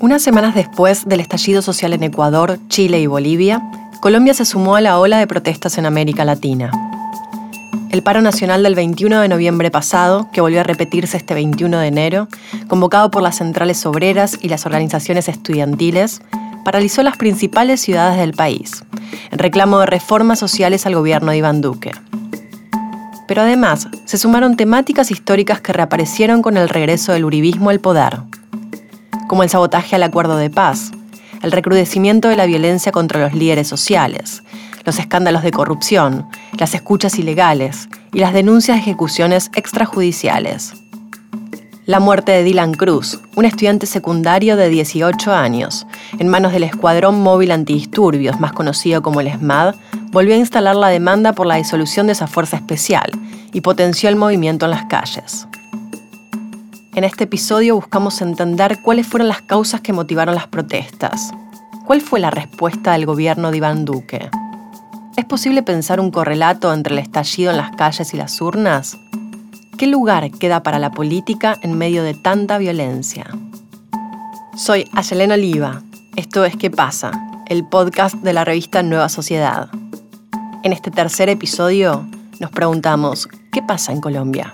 Unas semanas después del estallido social en Ecuador, Chile y Bolivia, Colombia se sumó a la ola de protestas en América Latina. El paro nacional del 21 de noviembre pasado, que volvió a repetirse este 21 de enero, convocado por las centrales obreras y las organizaciones estudiantiles, paralizó las principales ciudades del país, en reclamo de reformas sociales al gobierno de Iván Duque. Pero además, se sumaron temáticas históricas que reaparecieron con el regreso del uribismo al poder, como el sabotaje al acuerdo de paz, el recrudecimiento de la violencia contra los líderes sociales, los escándalos de corrupción, las escuchas ilegales y las denuncias de ejecuciones extrajudiciales. La muerte de Dylan Cruz, un estudiante secundario de 18 años, en manos del Escuadrón Móvil Antidisturbios, más conocido como el SMAD, volvió a instalar la demanda por la disolución de esa fuerza especial y potenció el movimiento en las calles. En este episodio buscamos entender cuáles fueron las causas que motivaron las protestas. ¿Cuál fue la respuesta del gobierno de Iván Duque? ¿Es posible pensar un correlato entre el estallido en las calles y las urnas? ¿Qué lugar queda para la política en medio de tanta violencia? Soy Ayelena Oliva. Esto es ¿Qué pasa? El podcast de la revista Nueva Sociedad. En este tercer episodio nos preguntamos, ¿qué pasa en Colombia?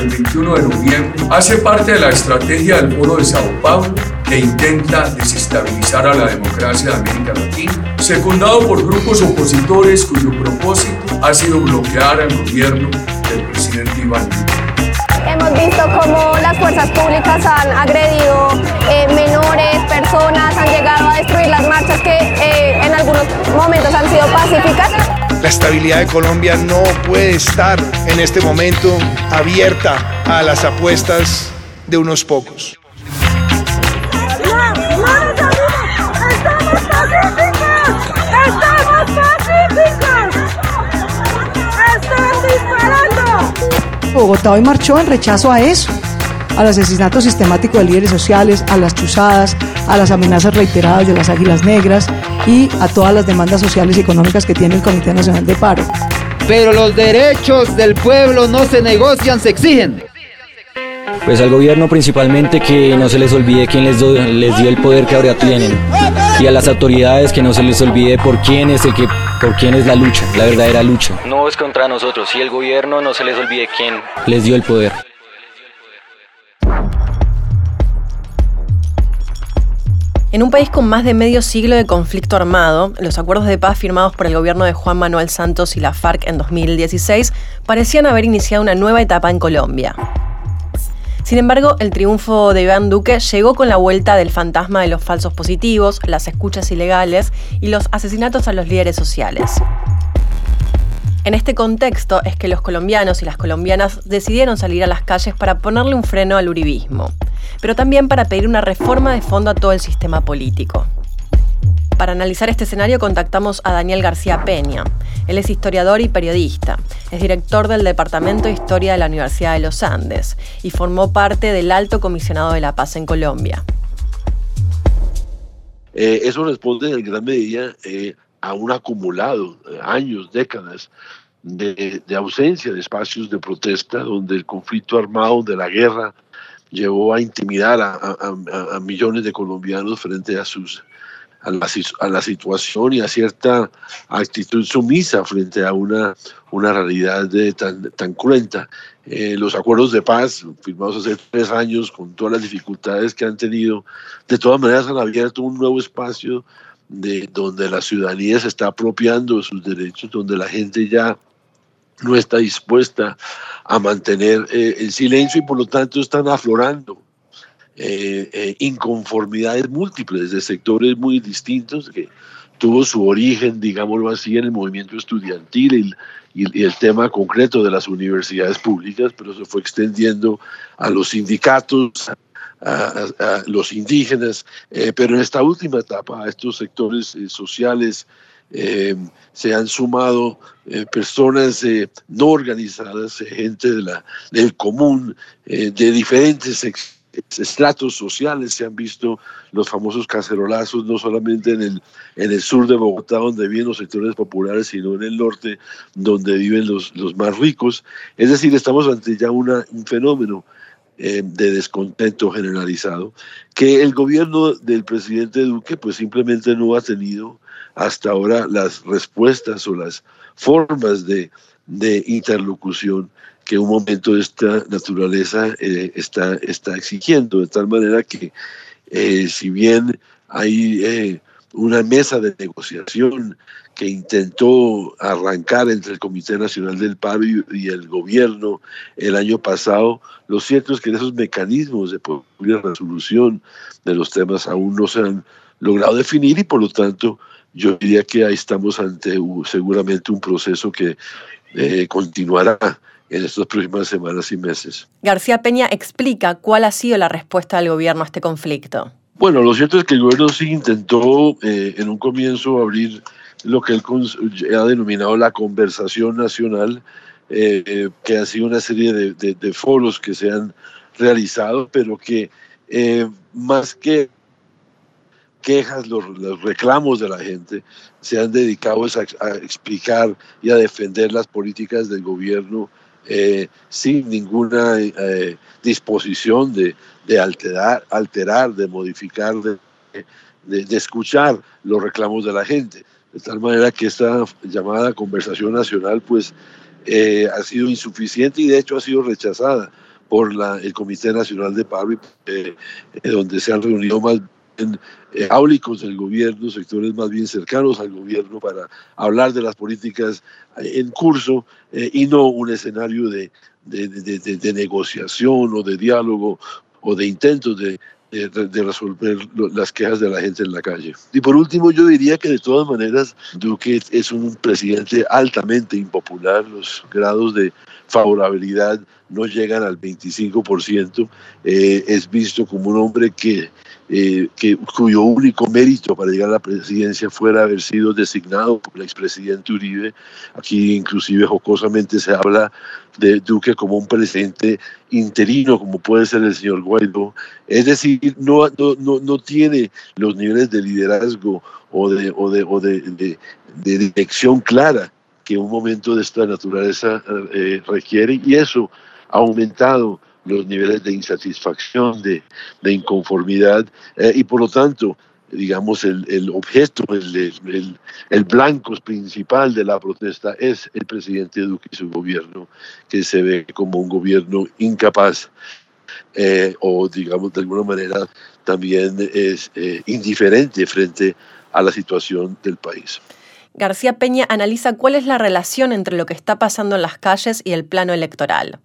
El 21 de noviembre hace parte de la estrategia del Foro de Sao Paulo que intenta desestabilizar a la democracia de América Latina, secundado por grupos opositores cuyo propósito ha sido bloquear al gobierno del presidente Iván Hemos visto cómo las fuerzas públicas han agredido eh, menores, personas, han llegado a destruir las marchas que eh, en algunos momentos han sido pacíficas. La estabilidad de Colombia no puede estar en este momento abierta a las apuestas de unos pocos. Bogotá hoy marchó en rechazo a eso, al asesinato sistemático de líderes sociales, a las chuzadas, a las amenazas reiteradas de las águilas negras y a todas las demandas sociales y económicas que tiene el Comité Nacional de Paro. Pero los derechos del pueblo no se negocian, se exigen. Pues al gobierno principalmente que no se les olvide quién les, les dio el poder que ahora tienen y a las autoridades que no se les olvide por quién es el que por quién es la lucha, la verdadera lucha. No es contra nosotros, y el gobierno no se les olvide quién les dio el poder. En un país con más de medio siglo de conflicto armado, los acuerdos de paz firmados por el gobierno de Juan Manuel Santos y la FARC en 2016 parecían haber iniciado una nueva etapa en Colombia. Sin embargo, el triunfo de Iván Duque llegó con la vuelta del fantasma de los falsos positivos, las escuchas ilegales y los asesinatos a los líderes sociales. En este contexto es que los colombianos y las colombianas decidieron salir a las calles para ponerle un freno al uribismo, pero también para pedir una reforma de fondo a todo el sistema político. Para analizar este escenario contactamos a Daniel García Peña. Él es historiador y periodista. Es director del Departamento de Historia de la Universidad de los Andes y formó parte del Alto Comisionado de la Paz en Colombia. Eh, eso responde en gran medida eh, a un acumulado, eh, años, décadas, de, ausencia de espacios de protesta, donde el conflicto armado, donde la guerra llevó a intimidar a, millones de colombianos frente a sus a la, a la, situación y a cierta actitud sumisa frente a una, una realidad de, tan, tan cruenta. Eh, los acuerdos de paz firmados hace tres años, con todas las dificultades que han tenido, de todas maneras han abierto un nuevo espacio de donde la ciudadanía se está apropiando de sus derechos, donde la gente ya no está dispuesta a mantener eh, el silencio y por lo tanto están aflorando eh, eh, inconformidades múltiples de sectores muy distintos que tuvo su origen, digámoslo así, en el movimiento estudiantil y, el tema concreto de las universidades públicas, pero se fue extendiendo a los sindicatos, a, los indígenas, pero en esta última etapa a estos sectores sociales se han sumado personas no organizadas, gente de la, del común, de diferentes estratos sociales se han visto los famosos cacerolazos, no solamente en el, en el sur de Bogotá, donde viven los sectores populares, sino en el norte, donde viven los, los más ricos. Es decir, estamos ante ya una, un fenómeno eh, de descontento generalizado que el gobierno del presidente Duque pues simplemente no ha tenido hasta ahora las respuestas o las formas de, de interlocución que un momento de esta naturaleza eh, está, está exigiendo, de tal manera que eh, si bien hay eh, una mesa de negociación que intentó arrancar entre el Comité Nacional del Paro y, el gobierno el año pasado, lo cierto es que esos mecanismos de posible resolución de los temas aún no se han logrado definir y por lo tanto yo diría que ahí estamos ante seguramente un proceso que continuará en estas próximas semanas y meses. García Peña explica cuál ha sido la respuesta del gobierno a este conflicto. Bueno, lo cierto es que el gobierno sí intentó eh, en un comienzo abrir lo que él ha denominado la conversación nacional, eh, eh, que ha sido una serie de, foros que se han realizado, pero que más que quejas, los, reclamos de la gente, se han dedicado a, a, explicar y a defender las políticas del gobierno eh, sin ninguna eh, disposición de, de, alterar, alterar, de modificar, de, de, escuchar los reclamos de la gente. De tal manera que esta llamada conversación nacional pues eh, ha sido insuficiente y de hecho ha sido rechazada por la, el Comité Nacional de Paro, donde se han reunido más eh, áulicos del gobierno, sectores más bien cercanos al gobierno para hablar de las políticas eh, en curso eh, y no un escenario de, de, de, negociación o de diálogo o de intentos de, de, resolver las quejas de la gente en la calle. Y por último, yo diría que de todas maneras Duque es un presidente altamente impopular, los grados de favorabilidad no llegan al 25%, es visto como un hombre que eh, que, cuyo único mérito para llegar a la presidencia fuera haber sido designado por el expresidente Uribe. Aquí inclusive jocosamente se habla de Duque como un presidente interino, como puede ser el señor Guaidó. Es decir, no, no, no, tiene los niveles de liderazgo o de, o de, o de, de, dirección clara que un momento de esta naturaleza eh, requiere y eso aumentado los niveles de insatisfacción, de, de inconformidad, eh, y por lo tanto, digamos, el, el objeto, el, el, el, blanco principal de la protesta es el presidente Duque y su gobierno, que se ve como un gobierno incapaz eh, o, digamos, de alguna manera también es eh, indiferente frente a la situación del país. García Peña analiza cuál es la relación entre lo que está pasando en las calles y el plano electoral.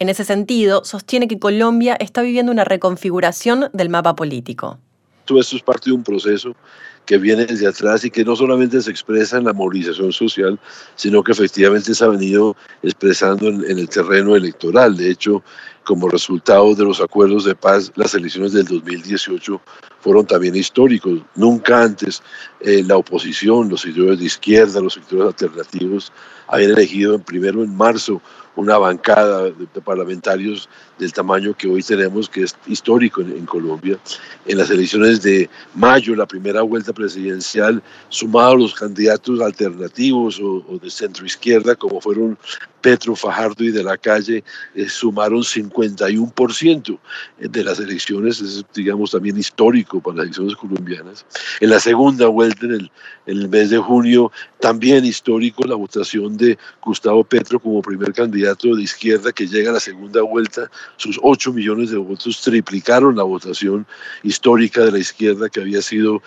En ese sentido, sostiene que Colombia está viviendo una reconfiguración del mapa político. Esto es parte de un proceso que viene desde atrás y que no solamente se expresa en la movilización social, sino que efectivamente se ha venido expresando en, el terreno electoral. De hecho, como resultado de los acuerdos de paz, las elecciones del 2018 fueron también históricos. Nunca antes eh, la oposición, los sectores de izquierda, los sectores alternativos, habían elegido primero en marzo una bancada de, parlamentarios del tamaño que hoy tenemos, que es histórico en, Colombia. En las elecciones de mayo, la primera vuelta presidencial, sumado a los candidatos alternativos o, de centro izquierda, como fueron Petro, Fajardo y de la calle, eh, sumaron 51% de las elecciones, es digamos también histórico para las elecciones colombianas. En la segunda vuelta, en el, en el mes de junio, también histórico la votación de Gustavo Petro como primer candidato de izquierda que llega a la segunda vuelta. Sus 8 millones de votos triplicaron la votación histórica de la izquierda que había sido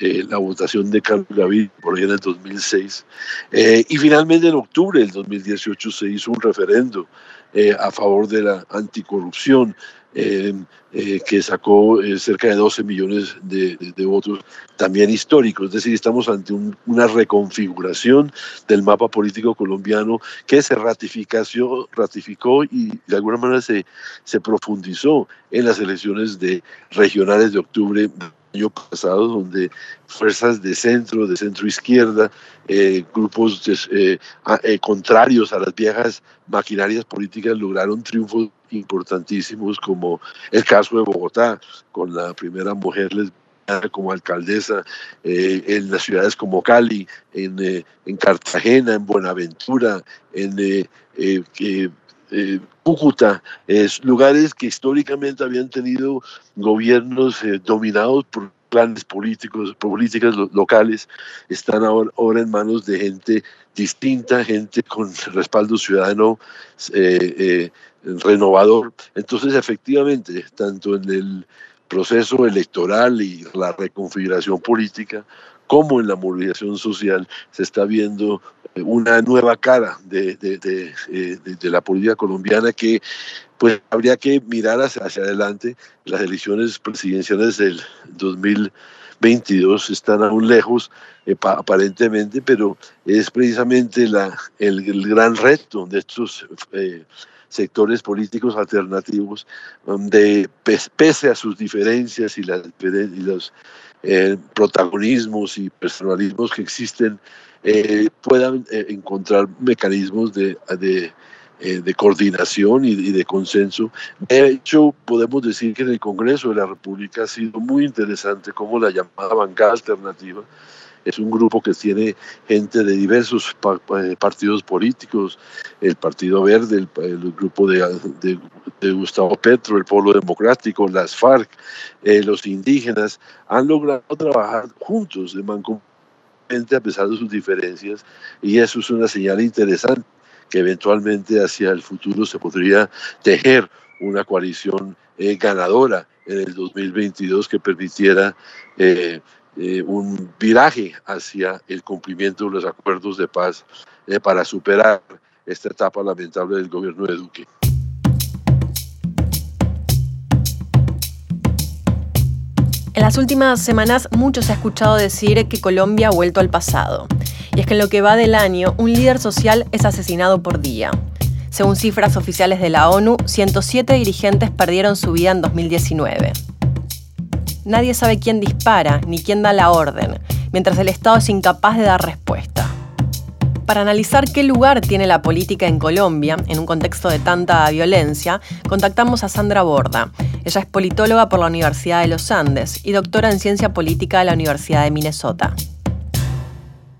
eh, la votación de Carlos Gaviria por ahí en el 2006. Eh, y finalmente en octubre del 2018 se hizo un referendo eh, a favor de la anticorrupción eh, eh, que sacó eh, cerca de 12 millones de, votos, también históricos. Es decir, estamos ante una reconfiguración del mapa político colombiano que se ratificó, y de alguna manera se, se profundizó en las elecciones de regionales de octubre año pasado, donde fuerzas de centro, de centro izquierda, eh, grupos eh, eh, contrarios a las viejas maquinarias políticas lograron triunfos importantísimos, como el caso de Bogotá, con la primera mujer lesbiana como alcaldesa, en las ciudades como Cali, en, en Cartagena, en Buenaventura, en eh, Cúcuta, es lugares que históricamente habían tenido gobiernos eh, dominados por planes políticos, políticas locales, están ahora, ahora, en manos de gente distinta, gente con respaldo ciudadano eh, renovador. Entonces, efectivamente, tanto en el proceso electoral y la reconfiguración política, como en la movilización social, se está viendo una nueva cara de, de, de, eh, de, la política colombiana que pues habría que mirar hacia, adelante. Las elecciones presidenciales del 2022 están aún lejos, eh, aparentemente, pero es precisamente el, gran reto de estos eh, sectores políticos alternativos, donde pese a sus diferencias y, las, y los protagonismos y personalismos que existen eh, puedan eh, encontrar mecanismos de, de, eh, coordinación y, de consenso. De hecho, podemos decir que en el Congreso de la República ha sido muy interesante como la llamada bancada alternativa es un grupo que tiene gente de diversos partidos políticos, el Partido Verde, el, grupo de, Gustavo Petro, el Pueblo Democrático, las FARC, los indígenas, han logrado trabajar juntos de mancomunidad a pesar de sus diferencias, y eso es una señal interesante que eventualmente hacia el futuro se podría tejer una coalición eh, ganadora en el 2022 que permitiera eh, eh, un viraje hacia el cumplimiento de los acuerdos de paz para superar esta etapa lamentable del gobierno de Duque. En las últimas semanas mucho se ha escuchado decir que Colombia ha vuelto al pasado. Y es que en lo que va del año, un líder social es asesinado por día. Según cifras oficiales de la ONU, 107 dirigentes perdieron su vida en 2019. Nadie sabe quién dispara ni quién da la orden, mientras el Estado es incapaz de dar respuesta. Para analizar qué lugar tiene la política en Colombia en un contexto de tanta violencia, contactamos a Sandra Borda. Ella es politóloga por la Universidad de los Andes y doctora en ciencia política de la Universidad de Minnesota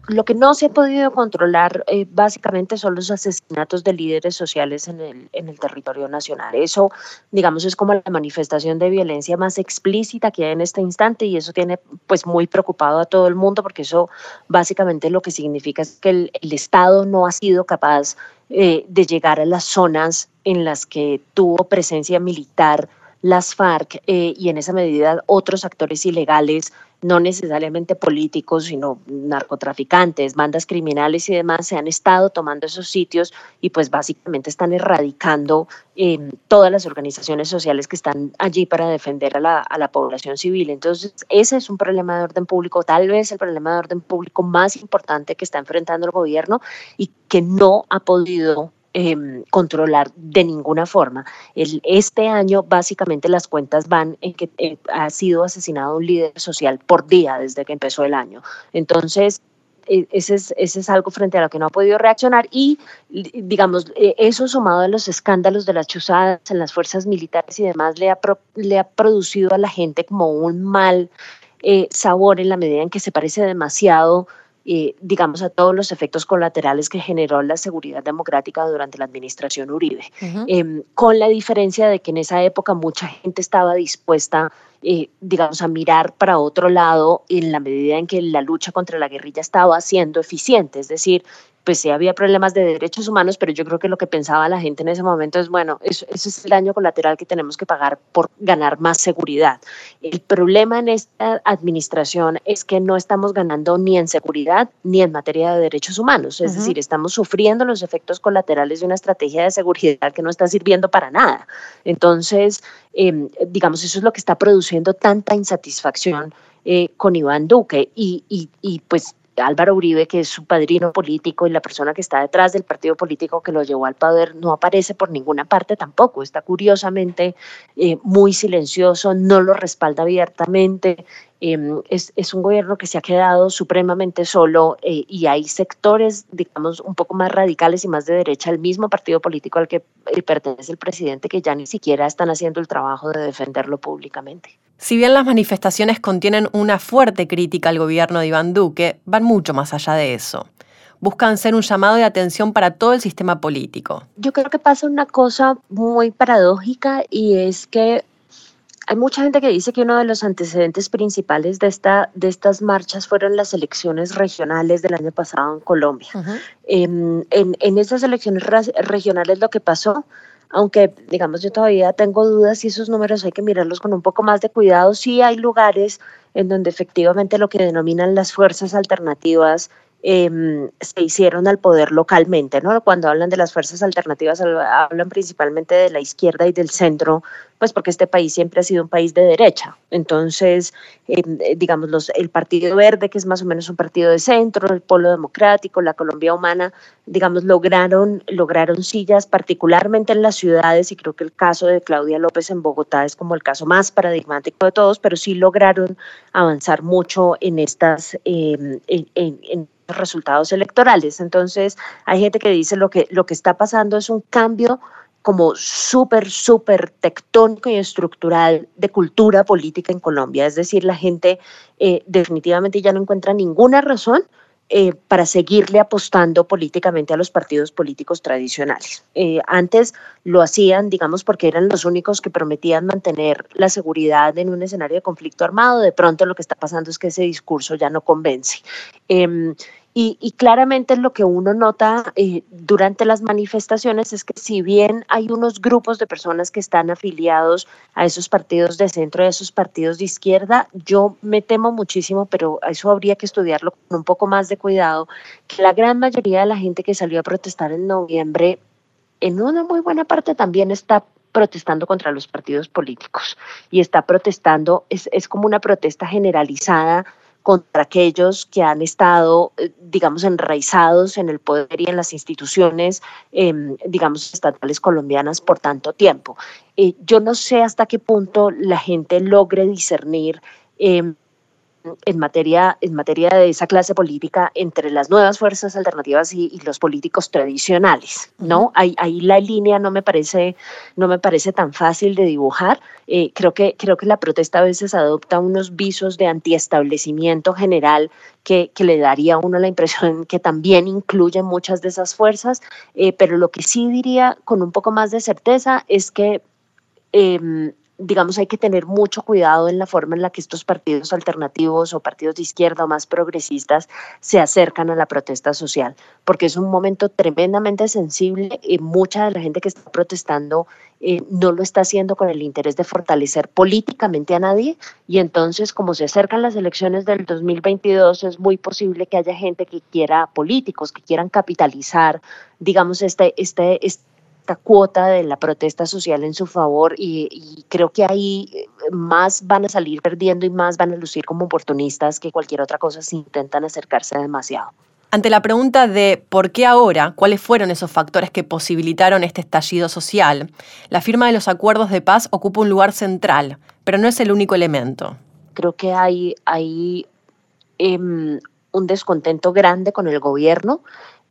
lo que no se ha podido controlar eh, básicamente son los asesinatos de líderes sociales en el, en el territorio nacional. Eso, digamos, es como la manifestación de violencia más explícita que hay en este instante y eso tiene pues muy preocupado a todo el mundo porque eso básicamente lo que significa es que el, Estado no ha sido capaz eh, de llegar a las zonas en las que tuvo presencia militar las FARC eh, y en esa medida otros actores ilegales, no necesariamente políticos, sino narcotraficantes, bandas criminales y demás, se han estado tomando esos sitios y pues básicamente están erradicando em, todas las organizaciones sociales que están allí para defender a la, a la población civil. Entonces, ese es un problema de orden público, tal vez el problema de orden público más importante que está enfrentando el gobierno y que no ha podido Em, controlar de ninguna forma. Este año básicamente las cuentas van en que eh, ha sido asesinado un líder social por día desde que empezó el año. Entonces, e, ese es, algo frente a lo que no ha podido reaccionar y, digamos, e, eso sumado a los escándalos de las chuzadas en las fuerzas militares y demás, le ha, le ha producido a la gente como un mal eh, sabor en la medida en que se parece demasiado eh, digamos, a todos los efectos colaterales que generó la seguridad democrática durante la administración Uribe. Em, con la diferencia de que en esa época mucha gente estaba dispuesta eh, digamos, a mirar para otro lado en la medida en que la lucha contra la guerrilla estaba siendo eficiente. Es decir, pues sí había problemas de derechos humanos, pero yo creo que lo que pensaba la gente en ese momento es, bueno, eso, es el daño colateral que tenemos que pagar por ganar más seguridad. El problema en esta administración es que no estamos ganando ni en seguridad ni en materia de derechos humanos, es decir, estamos sufriendo los efectos colaterales de una estrategia de seguridad que no está sirviendo para nada. Entonces, em, digamos, eso es lo que está produciendo tanta insatisfacción eh, con Iván Duque y, y, y pues Álvaro Uribe, que es su padrino político y la persona que está detrás del partido político que lo llevó al poder, no aparece por ninguna parte tampoco. Está curiosamente eh, muy silencioso, no lo respalda abiertamente Em, es, es, un gobierno que se ha quedado supremamente solo eh, y hay sectores, digamos, un poco más radicales y más de derecha, el mismo partido político al que eh, pertenece el presidente, que ya ni siquiera están haciendo el trabajo de defenderlo públicamente. Si bien las manifestaciones contienen una fuerte crítica al gobierno de Iván Duque, van mucho más allá de eso buscan ser un llamado de atención para todo el sistema político. Yo creo que pasa una cosa muy paradójica y es que hay mucha gente que dice que uno de los antecedentes principales de, esta, de estas marchas fueron las elecciones regionales del año pasado en Colombia. Em, en, en, esas elecciones regionales lo que pasó, aunque digamos yo todavía tengo dudas y esos números hay que mirarlos con un poco más de cuidado, sí hay lugares en donde efectivamente lo que denominan las fuerzas alternativas Em, se hicieron al poder localmente, ¿no? Cuando hablan de las fuerzas alternativas, hablan principalmente de la izquierda y del centro, pues porque este país siempre ha sido un país de derecha. Entonces, em, eh, digamos, los, el Partido Verde, que es más o menos un partido de centro, el Polo Democrático, la Colombia Humana, digamos, lograron, lograron sillas, particularmente en las ciudades, y creo que el caso de Claudia López en Bogotá es como el caso más paradigmático de todos, pero sí lograron avanzar mucho en estas, em, resultados electorales. Entonces, hay gente que dice lo que, lo que está pasando es un cambio como súper, súper tectónico y estructural de cultura política en Colombia. Es decir, la gente eh, definitivamente ya no encuentra ninguna razón eh, para seguirle apostando políticamente a los partidos políticos tradicionales. Eh, antes lo hacían, digamos, porque eran los únicos que prometían mantener la seguridad en un escenario de conflicto armado. De pronto lo que está pasando es que ese discurso ya no convence. Em, y, claramente lo que uno nota eh, durante las manifestaciones es que si bien hay unos grupos de personas que están afiliados a esos partidos de centro, a esos partidos de izquierda, yo me temo muchísimo, pero eso habría que estudiarlo con un poco más de cuidado, que la gran mayoría de la gente que salió a protestar en noviembre, en una muy buena parte también está protestando contra los partidos políticos. Y está protestando, es, es como una protesta generalizada contra aquellos que han estado, eh, digamos, enraizados en el poder y en las instituciones, em, digamos, estatales colombianas por tanto tiempo. Eh, yo no sé hasta qué punto la gente logre discernir em, en materia, en materia de esa clase política entre las nuevas fuerzas alternativas y, los políticos tradicionales, ¿no? Ahí, ahí, la línea no me parece, no me parece tan fácil de dibujar. Eh, creo, que, creo que la protesta a veces adopta unos visos de antiestablecimiento general que, que, le daría a uno la impresión que también incluye muchas de esas fuerzas, eh, pero lo que sí diría con un poco más de certeza es que em, digamos, hay que tener mucho cuidado en la forma en la que estos partidos alternativos o partidos de izquierda o más progresistas se acercan a la protesta social, porque es un momento tremendamente sensible y mucha de la gente que está protestando eh, no lo está haciendo con el interés de fortalecer políticamente a nadie y entonces como se acercan las elecciones del 2022 es muy posible que haya gente que quiera políticos que quieran capitalizar digamos este este, este cuota de la protesta social en su favor y, creo que ahí eh, más van a salir perdiendo y más van a lucir como oportunistas que cualquier otra cosa si intentan acercarse demasiado. Ante la pregunta de por qué ahora, cuáles fueron esos factores que posibilitaron este estallido social, la firma de los acuerdos de paz ocupa un lugar central, pero no es el único elemento. Creo que hay, hay em, un descontento grande con el gobierno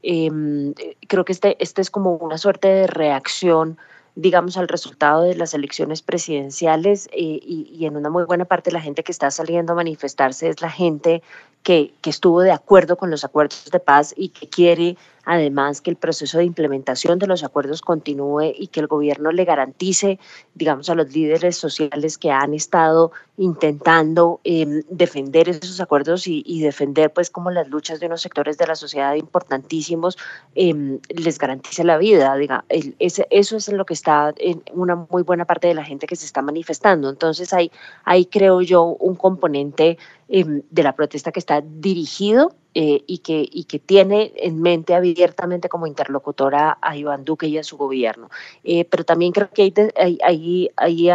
Em, creo que este, este es como una suerte de reacción digamos, al resultado de las elecciones presidenciales eh, y, en una muy buena parte la gente que está saliendo a manifestarse es la gente que, que, estuvo de acuerdo con los acuerdos de paz y que quiere además que el proceso de implementación de los acuerdos continúe y que el gobierno le garantice, digamos, a los líderes sociales que han estado intentando em, defender esos acuerdos y, defender, pues, como las luchas de unos sectores de la sociedad importantísimos, em, les garantice la vida. Diga, eso es lo que está en una muy buena parte de la gente que se está manifestando. Entonces, hay, hay creo yo, un componente em, de la protesta que está dirigido eh, y, que, y que tiene en mente abiertamente como interlocutora a Iván Duque y a su gobierno. Eh, pero también creo que hay, hay, hay,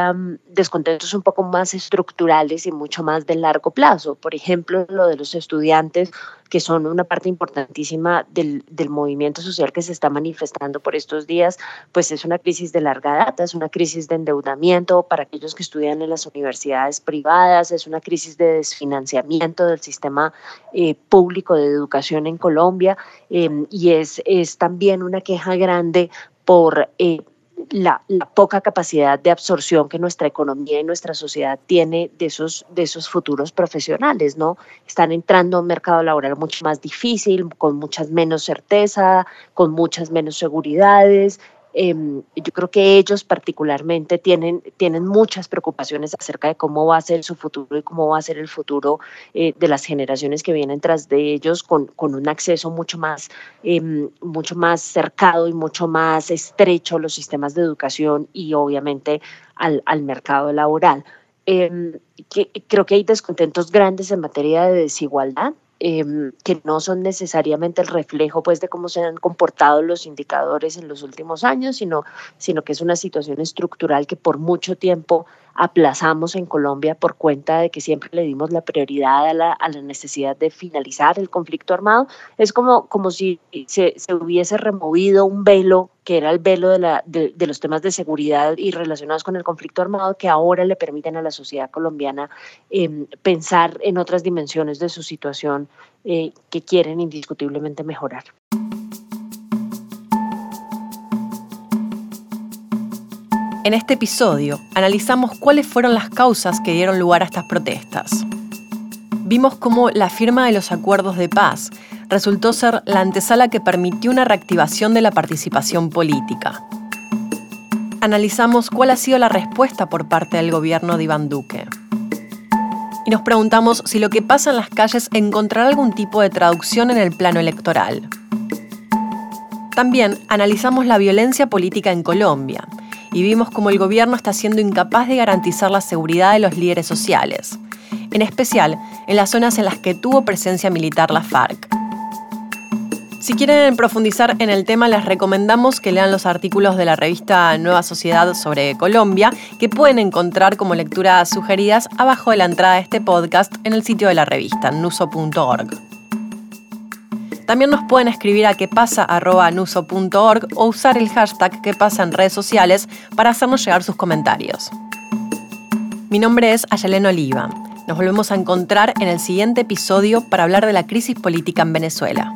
descontentos un poco más estructurales y mucho más de largo plazo. Por ejemplo, lo de los estudiantes que son una parte importantísima del, del movimiento social que se está manifestando por estos días, pues es una crisis de larga data, es una crisis de endeudamiento para aquellos que estudian en las universidades privadas, es una crisis de desfinanciamiento del sistema eh, público de educación en Colombia em, y es, es también una queja grande por eh, la, poca capacidad de absorción que nuestra economía y nuestra sociedad tiene de esos, de esos futuros profesionales, ¿no? Están entrando a un mercado laboral mucho más difícil, con muchas menos certeza, con muchas menos seguridades, Em, yo creo que ellos particularmente tienen, tienen muchas preocupaciones acerca de cómo va a ser su futuro y cómo va a ser el futuro eh, de las generaciones que vienen tras de ellos con, con un acceso mucho más, em, mucho más cercado y mucho más estrecho a los sistemas de educación y obviamente al, al mercado laboral. Em, creo que hay descontentos grandes en materia de desigualdad. Em, que no son necesariamente el reflejo pues de cómo se han comportado los indicadores en los últimos años, sino, sino que es una situación estructural que por mucho tiempo aplazamos en Colombia por cuenta de que siempre le dimos la prioridad a la, a la necesidad de finalizar el conflicto armado. Es como, como si se, se hubiese removido un velo que era el velo de, la, de, los temas de seguridad y relacionados con el conflicto armado, que ahora le permiten a la sociedad colombiana em, pensar en otras dimensiones de su situación eh, que quieren indiscutiblemente mejorar. En este episodio analizamos cuáles fueron las causas que dieron lugar a estas protestas. Vimos cómo la firma de los acuerdos de paz resultó ser la antesala que permitió una reactivación de la participación política. Analizamos cuál ha sido la respuesta por parte del gobierno de Iván Duque. Y nos preguntamos si lo que pasa en las calles encontrará algún tipo de traducción en el plano electoral. También analizamos la violencia política en Colombia y vimos cómo el gobierno está siendo incapaz de garantizar la seguridad de los líderes sociales, en especial en las zonas en las que tuvo presencia militar la FARC. Si quieren profundizar en el tema, les recomendamos que lean los artículos de la revista Nueva Sociedad sobre Colombia, que pueden encontrar como lecturas sugeridas abajo de la entrada de este podcast en el sitio de la revista, nuso.org. También nos pueden escribir a quepasa.nuso.org o usar el hashtag que pasa en redes sociales para hacernos llegar sus comentarios. Mi nombre es Ayalena Oliva. Nos volvemos a encontrar en el siguiente episodio para hablar de la crisis política en Venezuela.